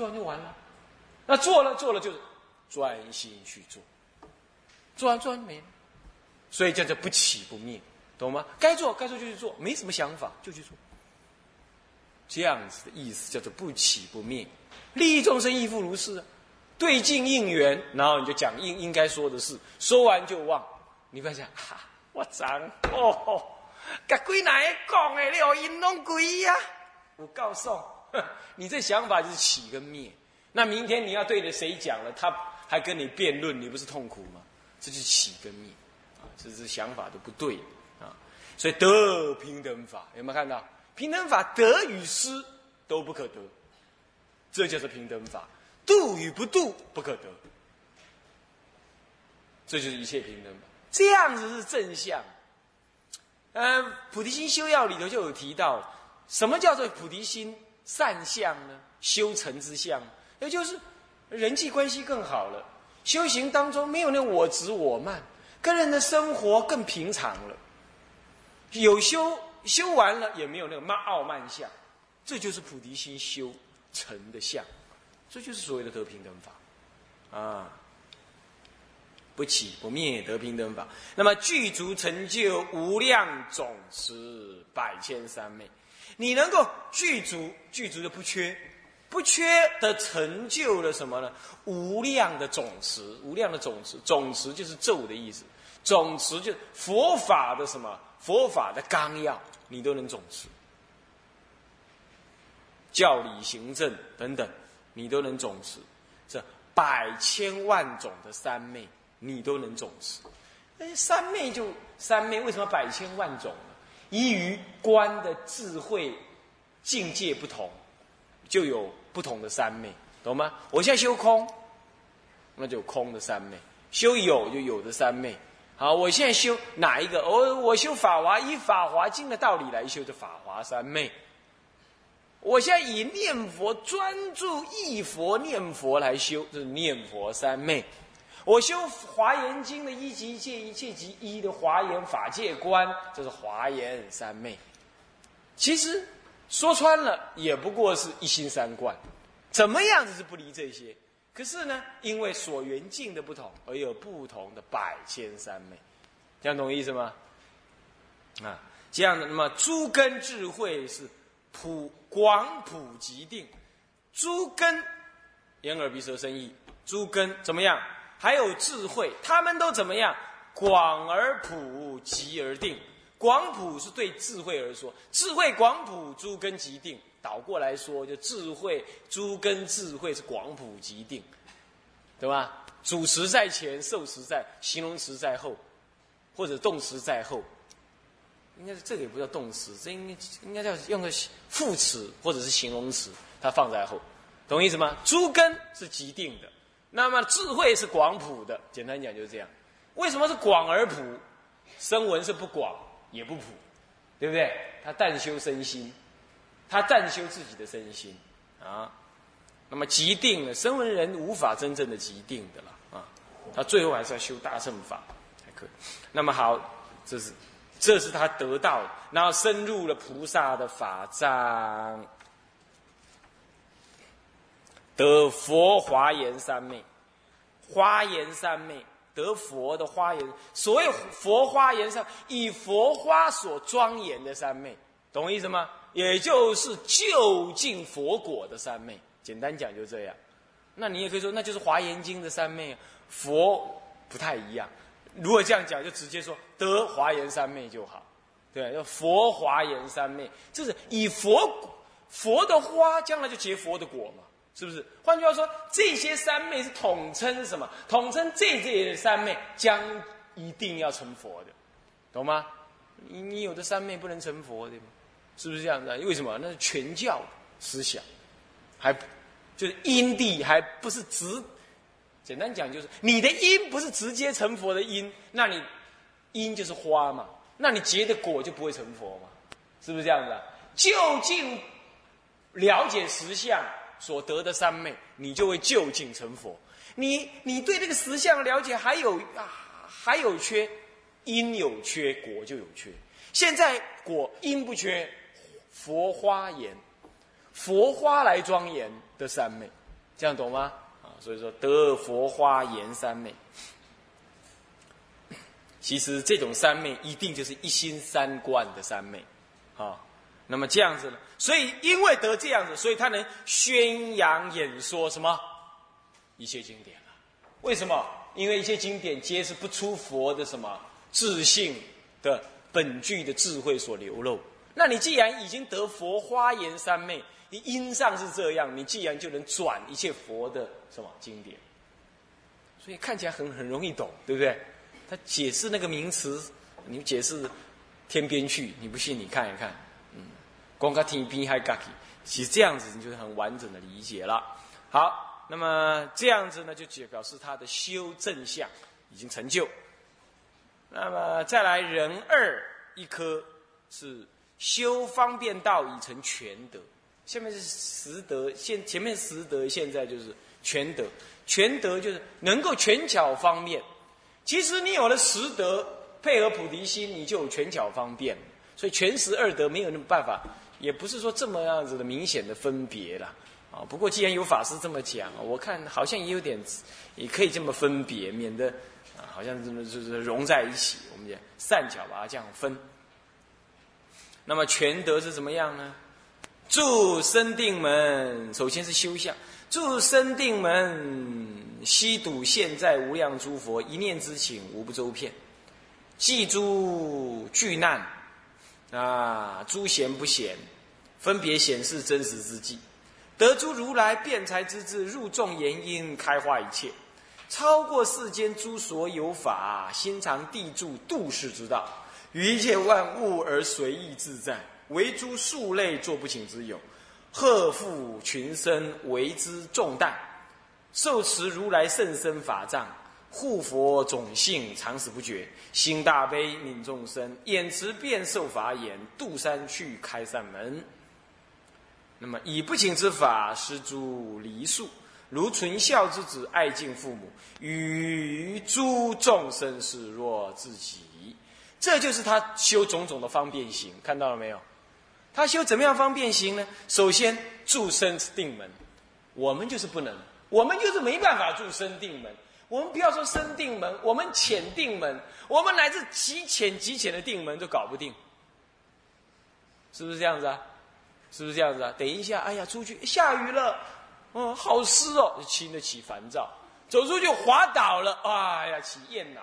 做完就完了。那做了做了就专心去做，做完做完没了。所以叫做不起不灭，懂吗？该做该做就去做，没什么想法就去做。这样子的意思叫做不起不灭，利益众生亦复如是啊。对镜应缘，然后你就讲应应该说的事，说完就忘。你不要讲哈，我脏哦，甲鬼哪个讲的了？因拢鬼呀！我告诉，你这想法就是起跟灭。那明天你要对着谁讲了，他还跟你辩论，你不是痛苦吗？这就是起跟灭啊，这是想法都不对啊。所以得平等法有没有看到？平等法得与失都不可得，这就是平等法。度与不度不可得，这就是一切平等法。这样子是正向。呃，菩提心修要里头就有提到，什么叫做菩提心善相呢？修成之相，也就是人际关系更好了，修行当中没有那我执我慢，跟人的生活更平常了。有修修完了，也没有那个慢傲慢相，这就是菩提心修成的相。这就是所谓的得平等法，啊，不起不灭得平等法。那么具足成就无量总持百千三昧，你能够具足具足的不缺，不缺的成就了什么呢？无量的总持，无量的总持，总持就是咒的意思，总持就佛法的什么？佛法的纲要，你都能总持，教理行政等等。你都能总持，这百千万种的三昧，你都能总持。那，三昧就三昧，为什么百千万种？依于观的智慧境界不同，就有不同的三昧，懂吗？我现在修空，那就空的三昧；修有就有的三昧。好，我现在修哪一个？我我修法华，以法华经的道理来修，的法华三昧。我现在以念佛专注意佛念佛来修，这是念佛三昧。我修华严经的一级一切一切即一的华严法界观，这是华严三昧。其实说穿了，也不过是一心三观，怎么样子是不离这些？可是呢，因为所缘境的不同，而有不同的百千三昧，这样懂意思吗？啊，这样的，那么诸根智慧是。普广普及定，诸根，眼耳鼻舌身意，诸根怎么样？还有智慧，他们都怎么样？广而普，及而定。广普是对智慧而说，智慧广普，诸根即定。倒过来说，就智慧诸根智慧是广普即定，对吧？主词在前，受词在，形容词在后，或者动词在后。应该是这个也不叫动词，这应该应该叫用个副词或者是形容词，它放在后，懂意思吗？诸根是极定的，那么智慧是广普的。简单讲就是这样。为什么是广而普？声闻是不广也不普，对不对？他但修身心，他但修自己的身心啊。那么极定了，声闻人无法真正的极定的了啊。他最后还是要修大乘法才可以。那么好，这是。这是他得到，然后深入了菩萨的法藏，得佛华严三昧，花严三昧得佛的花严，所谓佛花严三，以佛花所庄严的三昧，懂我意思吗？也就是就近佛果的三昧，简单讲就这样。那你也可以说，那就是华严经的三昧，佛不太一样。如果这样讲，就直接说得华严三昧就好，对，要佛华严三昧，就是以佛佛的花，将来就结佛的果嘛，是不是？换句话说，这些三昧是统称什么？统称这些三昧将一定要成佛的，懂吗？你你有的三昧不能成佛的吗？是不是这样子？啊为什么？那是全教思想，还就是因地还不是直。简单讲就是，你的因不是直接成佛的因，那你因就是花嘛，那你结的果就不会成佛嘛，是不是这样子？啊？究竟了解实相所得的三昧，你就会就近成佛。你你对这个实相了解还有啊还有缺，因有缺果就有缺。现在果因不缺，佛花言，佛花来庄严的三昧，这样懂吗？啊，所以说得佛花言三昧。其实这种三昧一定就是一心三观的三昧，啊，那么这样子呢？所以因为得这样子，所以他能宣扬演说什么一切经典了。为什么？因为一切经典皆是不出佛的什么自信的本具的智慧所流露。那你既然已经得佛花言三昧，你因上是这样，你既然就能转一切佛的什么经典，所以看起来很很容易懂，对不对？他解释那个名词，你解释天边去，你不信你看一看，光个天边还嘎起，其实这样子你就是很完整的理解了。好，那么这样子呢，就解表示他的修正相已经成就。那么再来人二一颗是修方便道已成全德，下面是实德，现前面实德，现在就是全德，全德就是能够全巧方面。其实你有了十德，配合菩提心，你就有全巧方便。所以全十二德没有那么办法，也不是说这么样子的明显的分别了啊。不过既然有法师这么讲，我看好像也有点，也可以这么分别，免得啊，好像这么就是融在一起。我们讲善巧把它这样分。那么全德是怎么样呢？住生定门，首先是修相。住生定门，悉睹现在无量诸佛一念之情，无不周遍；记诸巨难，啊，诸贤不贤，分别显示真实之际，得诸如来辩才之智，入众言因，开化一切，超过世间诸所有法，心藏地住度世之道，于一切万物而随意自在，唯诸数类作不请之有。贺负群生为之重担，受持如来甚深法藏，护佛种性常死不绝，心大悲悯众生，眼持变受法眼，渡山去开善门。那么以不请之法施诸离宿，如纯孝之子爱敬父母，与诸众生视若自己。这就是他修种种的方便行，看到了没有？他修怎么样方便行呢？首先住生定门，我们就是不能，我们就是没办法住生定门。我们不要说生定门，我们浅定门，我们乃至极浅极浅的定门都搞不定，是不是这样子啊？是不是这样子啊？等一下，哎呀，出去下雨了，哦，好湿哦，就轻得起烦躁；走出去滑倒了，哎呀，起厌恼，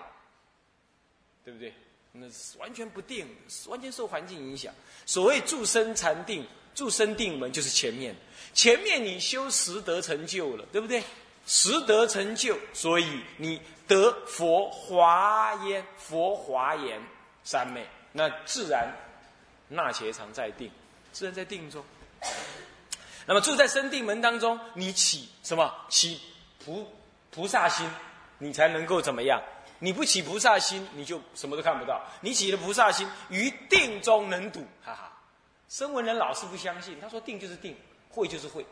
对不对？那是完全不定，完全受环境影响。所谓住生禅定，住生定门就是前面，前面你修十得成就了，对不对？识得成就，所以你得佛华严，佛华严三昧，那自然那且常在定，自然在定中。那么住在生定门当中，你起什么？起菩菩萨心，你才能够怎么样？你不起菩萨心，你就什么都看不到。你起了菩萨心，于定中能睹，哈哈。声闻人老是不相信，他说定就是定，会就是会，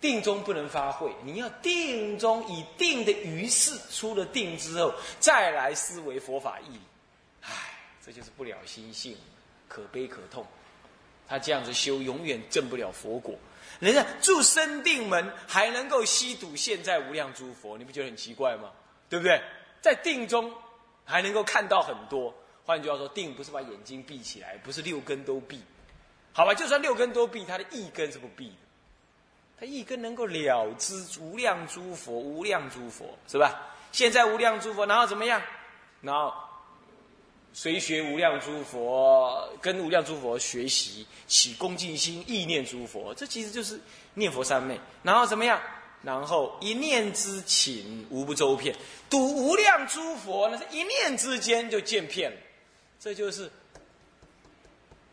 定中不能发慧。你要定中以定的于事，出了定之后，再来思维佛法义。唉，这就是不了心性，可悲可痛。他这样子修，永远证不了佛果。人家住生定门，还能够吸睹现在无量诸佛，你不觉得很奇怪吗？对不对？在定中还能够看到很多。换句话说，定不是把眼睛闭起来，不是六根都闭。好吧，就算六根都闭，它的一根是不闭的。他一根能够了知无量诸佛，无量诸佛是吧？现在无量诸佛，然后怎么样？然后随学无量诸佛，跟无量诸佛学习，起恭敬心，意念诸佛，这其实就是念佛三昧。然后怎么样？然后一念之情无不周遍，睹无量诸佛，那是一念之间就见遍了。这就是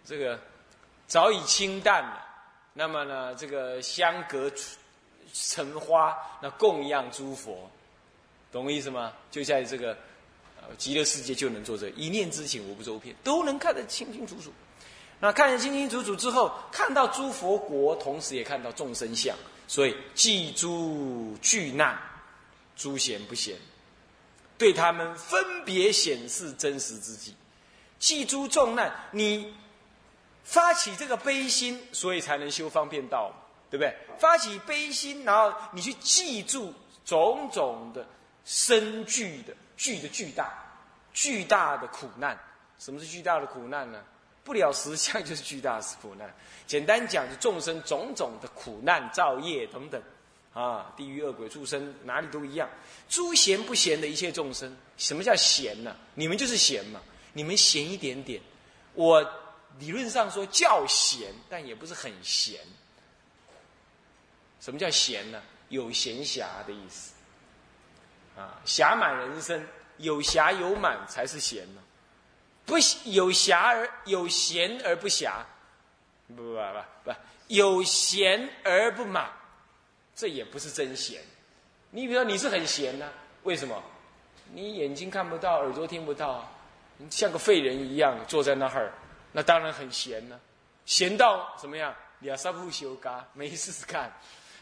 这个早已清淡了。那么呢，这个香阁成花，那供养诸佛，懂我意思吗？就在这个呃极乐世界就能做这一念之情无不周遍，都能看得清清楚楚。那看得清清楚楚之后，看到诸佛国，同时也看到众生相。所以，记诸巨难，诸贤不贤，对他们分别显示真实之际。记诸重难，你发起这个悲心，所以才能修方便道。对不对？发起悲心，然后你去记住种种的深巨的巨的巨大、巨大的苦难。什么是巨大的苦难呢？不了实相就是巨大的苦难。简单讲，就众生种种的苦难、造业等等，啊，地狱恶鬼畜生哪里都一样。诸贤不贤的一切众生，什么叫贤呢？你们就是贤嘛，你们贤一点点。我理论上说叫贤，但也不是很闲。什么叫闲呢？有闲暇的意思，啊，暇满人生，有暇有满才是闲呢。不有暇而有闲而不暇，不不不不不，有闲而不满，这也不是真闲。你比如说你是很闲呢，为什么？你眼睛看不到，耳朵听不到，你像个废人一样坐在那儿，那当然很闲呢。闲到怎么样？两三不修嘎，没事干。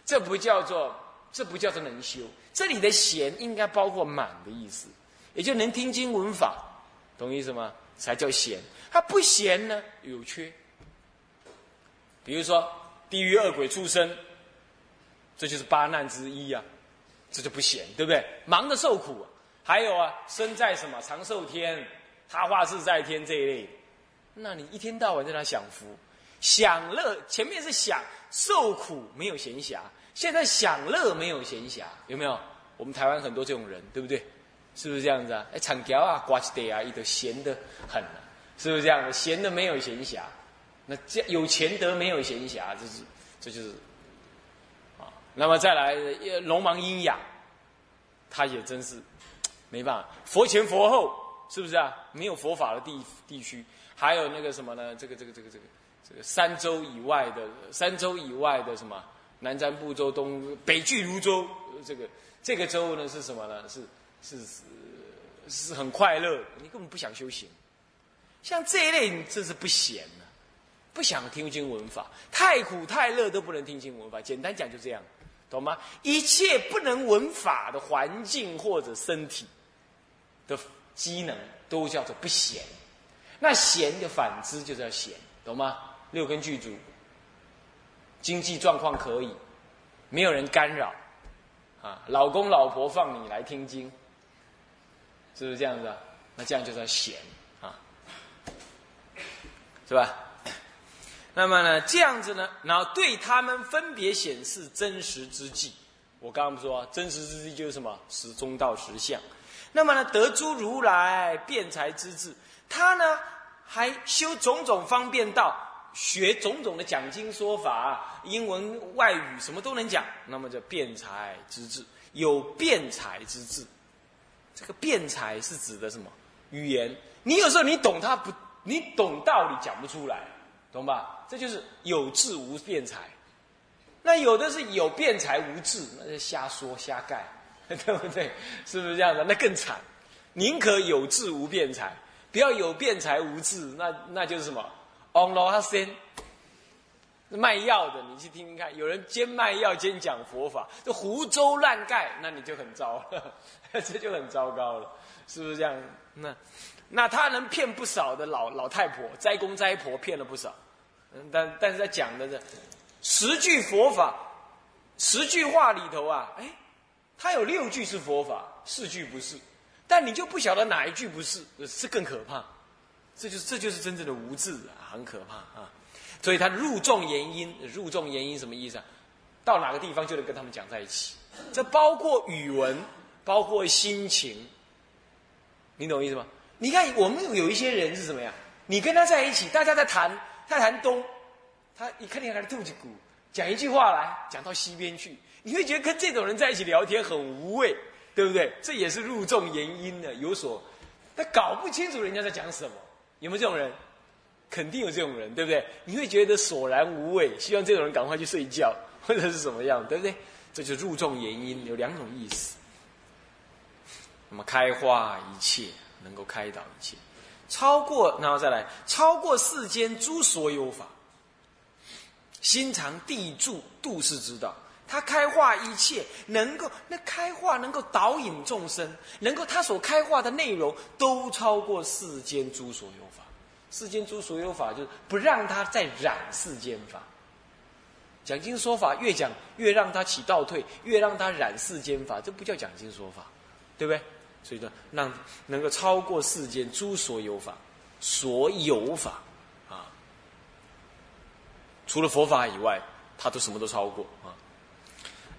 这不叫做，这不叫做能修。这里的闲应该包括满的意思，也就能听经闻法，懂意思吗？才叫闲。他不闲呢，有缺。比如说地狱恶鬼畜生，这就是八难之一呀，这就不闲，对不对？忙着受苦。还有啊，身在什么长寿天、他化自在天这一类，那你一天到晚在那享福。享乐前面是享受苦没有闲暇，现在享乐没有闲暇，有没有？我们台湾很多这种人，对不对？是不是这样子啊？哎，长条啊，刮起地啊，一都闲得很了，是不是这样的？闲的没有闲暇，那这有钱得没有闲暇，这是这就是啊。那么再来，龙王阴阳，他也真是没办法。佛前佛后，是不是啊？没有佛法的地地区，还有那个什么呢？这个这个这个这个。这个三州以外的，三州以外的什么南瞻部洲、东北俱泸州，这个这个州呢是什么呢？是是是是很快乐，你根本不想修行。像这一类，这是不闲呢，不想听经闻法，太苦太乐都不能听经闻法。简单讲就这样，懂吗？一切不能闻法的环境或者身体的机能，都叫做不闲。那闲的反之就叫闲，懂吗？六根具足，经济状况可以，没有人干扰，啊，老公老婆放你来听经，是不是这样子啊？那这样就叫闲啊，是吧？那么呢，这样子呢，然后对他们分别显示真实之际。我刚刚不说真实之际就是什么？实中道实相。那么呢，得诸如来辩才之智，他呢还修种种方便道。学种种的讲经说法，英文、外语什么都能讲，那么叫辩才之智，有辩才之智。这个辩才是指的什么？语言。你有时候你懂他不，你懂道理讲不出来，懂吧？这就是有智无辩才。那有的是有辩才无智，那就瞎说瞎盖，对不对？是不是这样的？那更惨。宁可有智无辩才，不要有辩才无智，那那就是什么？On 罗哈森卖药的，你去听听看，有人兼卖药兼讲佛法，这胡诌乱盖，那你就很糟了，这就很糟糕了，是不是这样？那那他能骗不少的老老太婆、斋公斋婆，骗了不少。但但是他讲的这十句佛法，十句话里头啊，哎，他有六句是佛法，四句不是，但你就不晓得哪一句不是，是更可怕。这就是这就是真正的无智啊，很可怕啊！所以他入众言音，入众言音什么意思啊？到哪个地方就能跟他们讲在一起。这包括语文，包括心情，你懂意思吗？你看我们有一些人是什么呀？你跟他在一起，大家在谈，他谈东，他一看见他的肚子鼓，讲一句话来讲到西边去，你会觉得跟这种人在一起聊天很无味，对不对？这也是入众言因的，有所他搞不清楚人家在讲什么。有没有这种人？肯定有这种人，对不对？你会觉得索然无味，希望这种人赶快去睡觉，或者是什么样，对不对？这就是入众言因，有两种意思。那么开化一切，能够开导一切，超过，然后再来超过世间诸所有法，心藏地住度世之道。他开化一切，能够那开化能够导引众生，能够他所开化的内容都超过世间诸所有法。世间诸所有法就是不让他再染世间法，讲经说法越讲越让他起倒退，越让他染世间法，这不叫讲经说法，对不对？所以说，让能够超过世间诸所有法，所有法啊，除了佛法以外，他都什么都超过啊。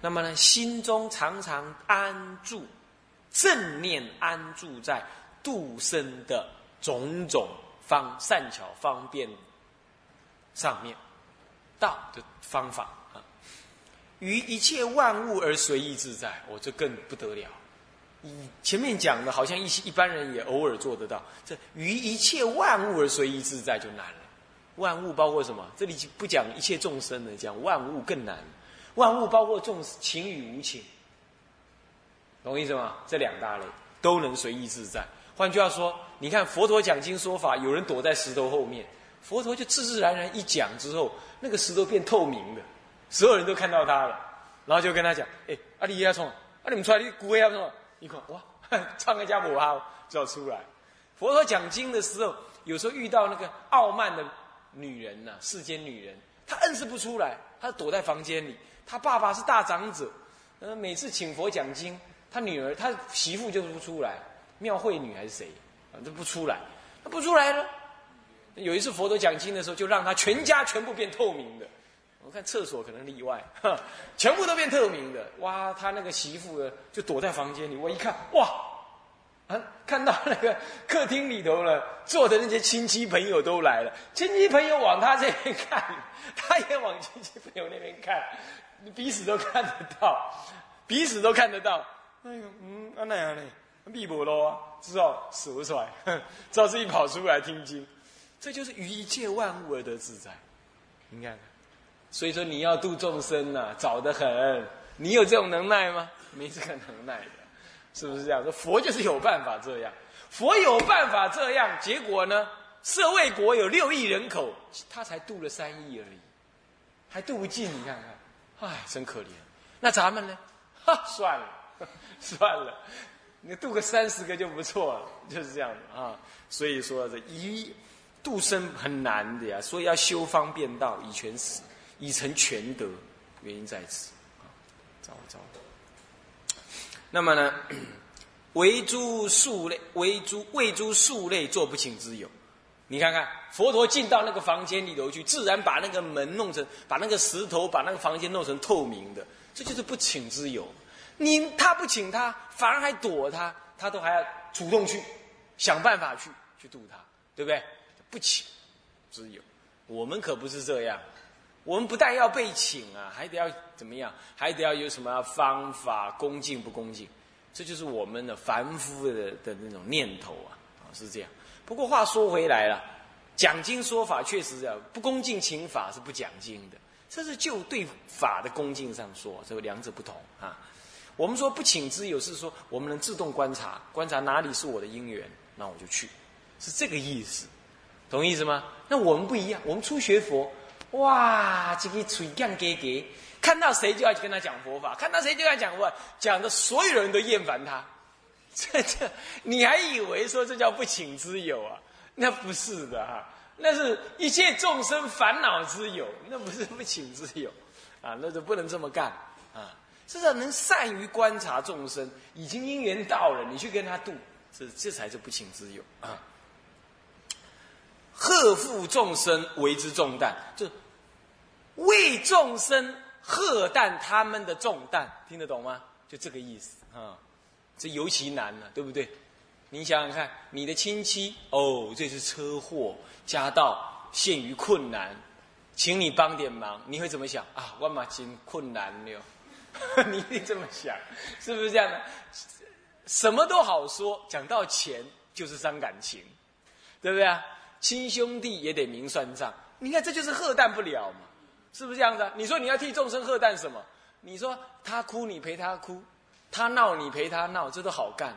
那么呢，心中常常安住正念，安住在度生的种种方善巧方便上面。道的方法啊，于一切万物而随意自在，我这更不得了。以前面讲的，好像一些一般人也偶尔做得到。这于一切万物而随意自在就难了。万物包括什么？这里就不讲一切众生的，讲万物更难。万物包括众情与无情，懂我意思吗？这两大类都能随意自在。换句话说，你看佛陀讲经说法，有人躲在石头后面。佛陀就自自然然一讲之后，那个石头变透明的，所有人都看到他了，然后就跟他讲：“哎，阿里亚冲，啊你们出来，你古威亚冲，一看哇，唱个家母号就要出来。”佛陀讲经的时候，有时候遇到那个傲慢的女人呐，世间女人，她摁是不出来，她躲在房间里。他爸爸是大长者，呃，每次请佛讲经，他女儿、他媳妇就不出来，庙会女还是谁，啊，都不出来，他不出来了。有一次佛陀讲经的时候，就让他全家全部变透明的。我看厕所可能例外，全部都变透明的。哇，他那个媳妇就躲在房间里。我一看，哇，啊，看到那个客厅里头了，坐的那些亲戚朋友都来了。亲戚朋友往他这边看，他也往亲戚朋友那边看，彼此都看得到，彼此都看得到。哎呦，嗯，啊那样呢，密不咯，只好舍出来，知道自己跑出来听经。这就是于一切万物而得自在，你看，所以说你要度众生呐，早得很。你有这种能耐吗？没这个能耐的，是不是这样？说佛就是有办法这样，佛有办法这样，结果呢，舍卫国有六亿人口，他才度了三亿而已，还渡不尽。你看看，唉，真可怜。那咱们呢？哈，算了，算了，你度个三十个就不错了，就是这样的啊。所以说这一。度生很难的呀，所以要修方便道，以全死，以成全德，原因在此。啊，糟糟。那么呢，为诸数类，为诸为诸数类做不请之有。你看看，佛陀进到那个房间里头去，自然把那个门弄成，把那个石头，把那个房间弄成透明的，这就是不请之有。你他不请他，反而还躲他，他都还要主动去想办法去去度他，对不对？不请，之有我们可不是这样。我们不但要被请啊，还得要怎么样？还得要有什么方法？恭敬不恭敬？这就是我们的凡夫的的那种念头啊！是这样。不过话说回来了，讲经说法确实这样，不恭敬请法是不讲经的。这是就对法的恭敬上说，这个两者不同啊。我们说不请之有，是说我们能自动观察，观察哪里是我的因缘，那我就去，是这个意思。懂意思吗？那我们不一样，我们初学佛，哇，这个嘴干给给，看到谁就要去跟他讲佛法，看到谁就要讲佛法，讲的所有人都厌烦他。这这，你还以为说这叫不请之友啊？那不是的哈，那是一切众生烦恼之友，那不是不请之友啊，那就不能这么干啊。至少能善于观察众生，已经因缘到了，你去跟他度，这这才是不请之友啊。贺负众生为之重担，就为众生贺担他们的重担，听得懂吗？就这个意思啊，这尤其难了，对不对？你想想看，你的亲戚哦，这是车祸，家道陷于困难，请你帮点忙，你会怎么想啊？万马金困难了，你一定这么想，是不是这样的？什么都好说，讲到钱就是伤感情，对不对啊？亲兄弟也得明算账，你看这就是贺诞不了嘛，是不是这样子？你说你要替众生贺诞什么？你说他哭你陪他哭，他闹你陪他闹，这都好干。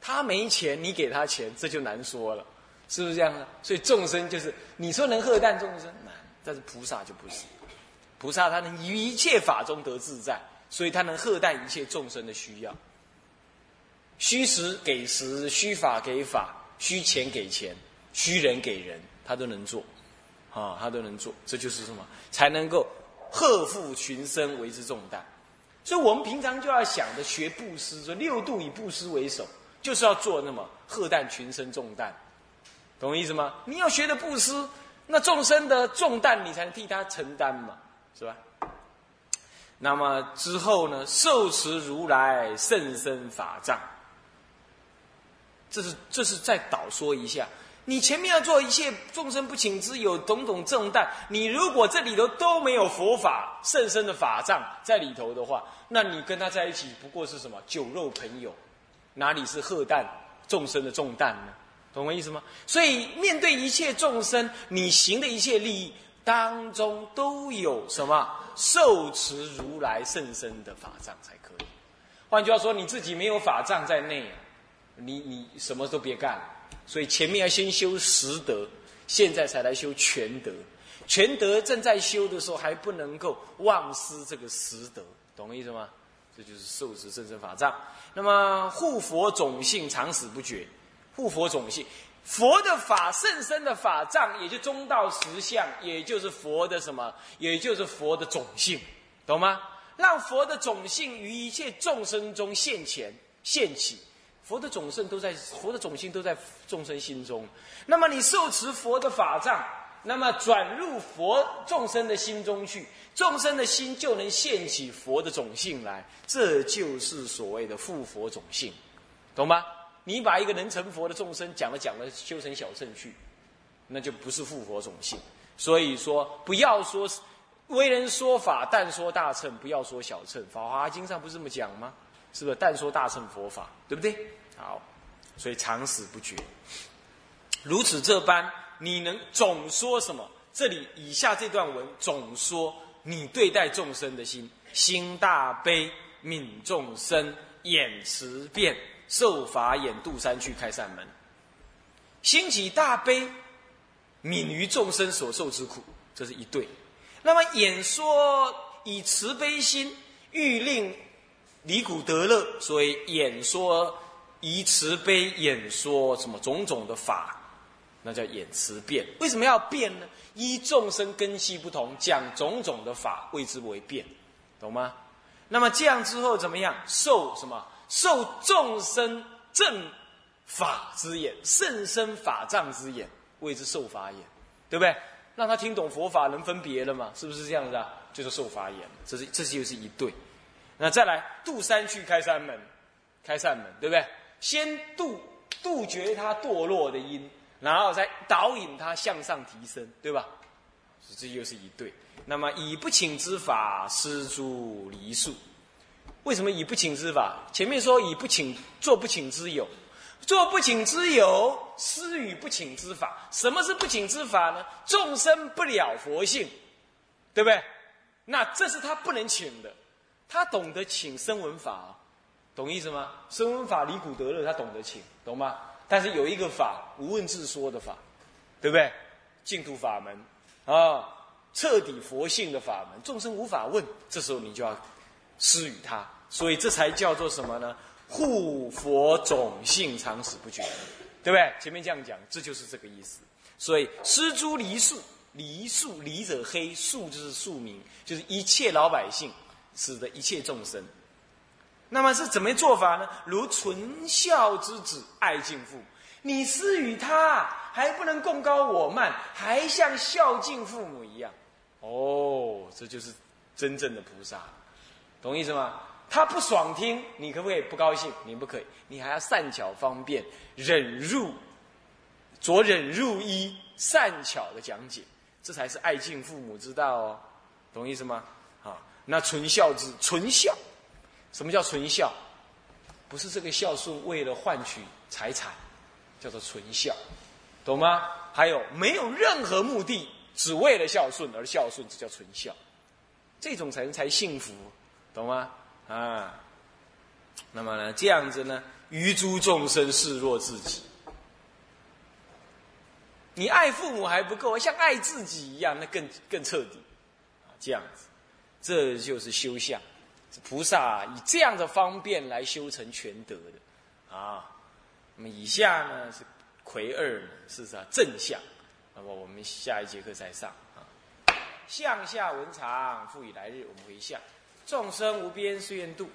他没钱你给他钱，这就难说了，是不是这样的？所以众生就是你说能贺诞众生难，但是菩萨就不是，菩萨他能于一切法中得自在，所以他能贺诞一切众生的需要。虚实给实，虚法给法，虚钱给钱。虚人给人，他都能做，啊，他都能做，这就是什么？才能够贺负群生为之重担。所以我们平常就要想着学布施，说六度以布施为首，就是要做那么贺担群生重担，懂我意思吗？你要学的布施，那众生的重担你才能替他承担嘛，是吧？那么之后呢，受持如来甚深法藏，这是这是再导说一下。你前面要做一切众生不请之有种种重担，你如果这里头都没有佛法甚深的法藏在里头的话，那你跟他在一起不过是什么酒肉朋友，哪里是贺担众生的重担呢？懂我意思吗？所以面对一切众生，你行的一切利益当中都有什么受持如来甚深的法藏才可以。换句话说，你自己没有法藏在内，你你什么都别干。所以前面要先修实德，现在才来修全德。全德正在修的时候，还不能够忘失这个实德，懂我意思吗？这就是受持甚深法藏。那么护佛种性常死不绝，护佛种性，佛的法甚深的法藏，也就中道实相，也就是佛的什么？也就是佛的种性，懂吗？让佛的种性于一切众生中现前现起。佛的种性都在佛的种性都在众生心中，那么你受持佛的法藏，那么转入佛众生的心中去，众生的心就能现起佛的种性来，这就是所谓的复佛种性，懂吗？你把一个能成佛的众生讲了讲了修成小乘去，那就不是复佛种性。所以说，不要说为人说法，但说大乘，不要说小乘。法华经上不是这么讲吗？是不是？但说大乘佛法，对不对？好，所以常死不绝。如此这般，你能总说什么？这里以下这段文总说你对待众生的心，心大悲悯众生，眼慈变受法眼度三去开善门，心起大悲悯于众生所受之苦，这是一对。那么演说以慈悲心欲令离苦得乐，所以演说。以慈悲演说什么种种的法，那叫演慈变。为什么要变呢？依众生根系不同，讲种种的法，谓之为变，懂吗？那么这样之后怎么样？受什么？受众生正法之眼，甚深法藏之眼，谓之受法眼，对不对？让他听懂佛法，能分别了嘛？是不是这样子啊？就是受法眼，这是这就是一对。那再来渡山去开山门，开善门，对不对？先杜杜绝他堕落的因，然后再导引他向上提升，对吧？这又是一对。那么以不请之法施诸离数，为什么以不请之法？前面说以不请做不请之有，做不请之有施与不请之法。什么是不请之法呢？众生不了佛性，对不对？那这是他不能请的，他懂得请声闻法。懂意思吗？声闻法离苦得乐，他懂得请，懂吗？但是有一个法无问自说的法，对不对？净土法门啊，彻底佛性的法门，众生无法问，这时候你就要施与他，所以这才叫做什么呢？护佛种性常死不绝，对不对？前面这样讲，这就是这个意思。所以施诸离树，离树离者黑，树就是庶民，就是一切老百姓，使得一切众生。那么是怎么做法呢？如纯孝之子爱敬父，你施与他还不能共高我慢，还像孝敬父母一样。哦，这就是真正的菩萨，懂意思吗？他不爽听，你可不可以不高兴？你不可以，你还要善巧方便，忍入，着忍入一善巧的讲解，这才是爱敬父母之道哦，懂意思吗？好，那纯孝之纯孝。什么叫纯孝？不是这个孝顺为了换取财产，叫做纯孝，懂吗？还有没有任何目的，只为了孝顺而孝顺，这叫纯孝，这种才才幸福，懂吗？啊，那么呢，这样子呢，于诸众生视若自己，你爱父母还不够，像爱自己一样，那更更彻底，啊，这样子，这就是修相。菩萨以这样的方便来修成全德的，啊，那么以下呢是魁二，是啥正相？那么我们下一节课再上啊。向下文长，复以来日。我们回向：众生无边誓愿度，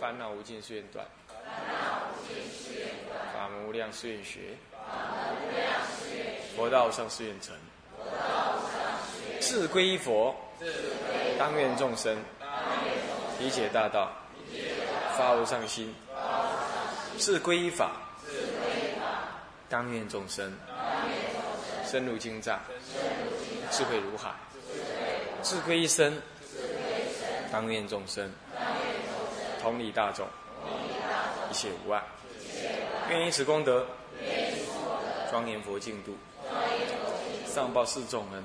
烦恼无尽誓愿断，法门无量誓愿学，佛道上誓愿成。自归依佛，当愿众生理解大道，发无上心；自归依法，当愿众生深入经藏，智慧如海；自归一生，当愿众生同理大众，一切无碍。愿以此功德，庄严佛净土，上报四重恩。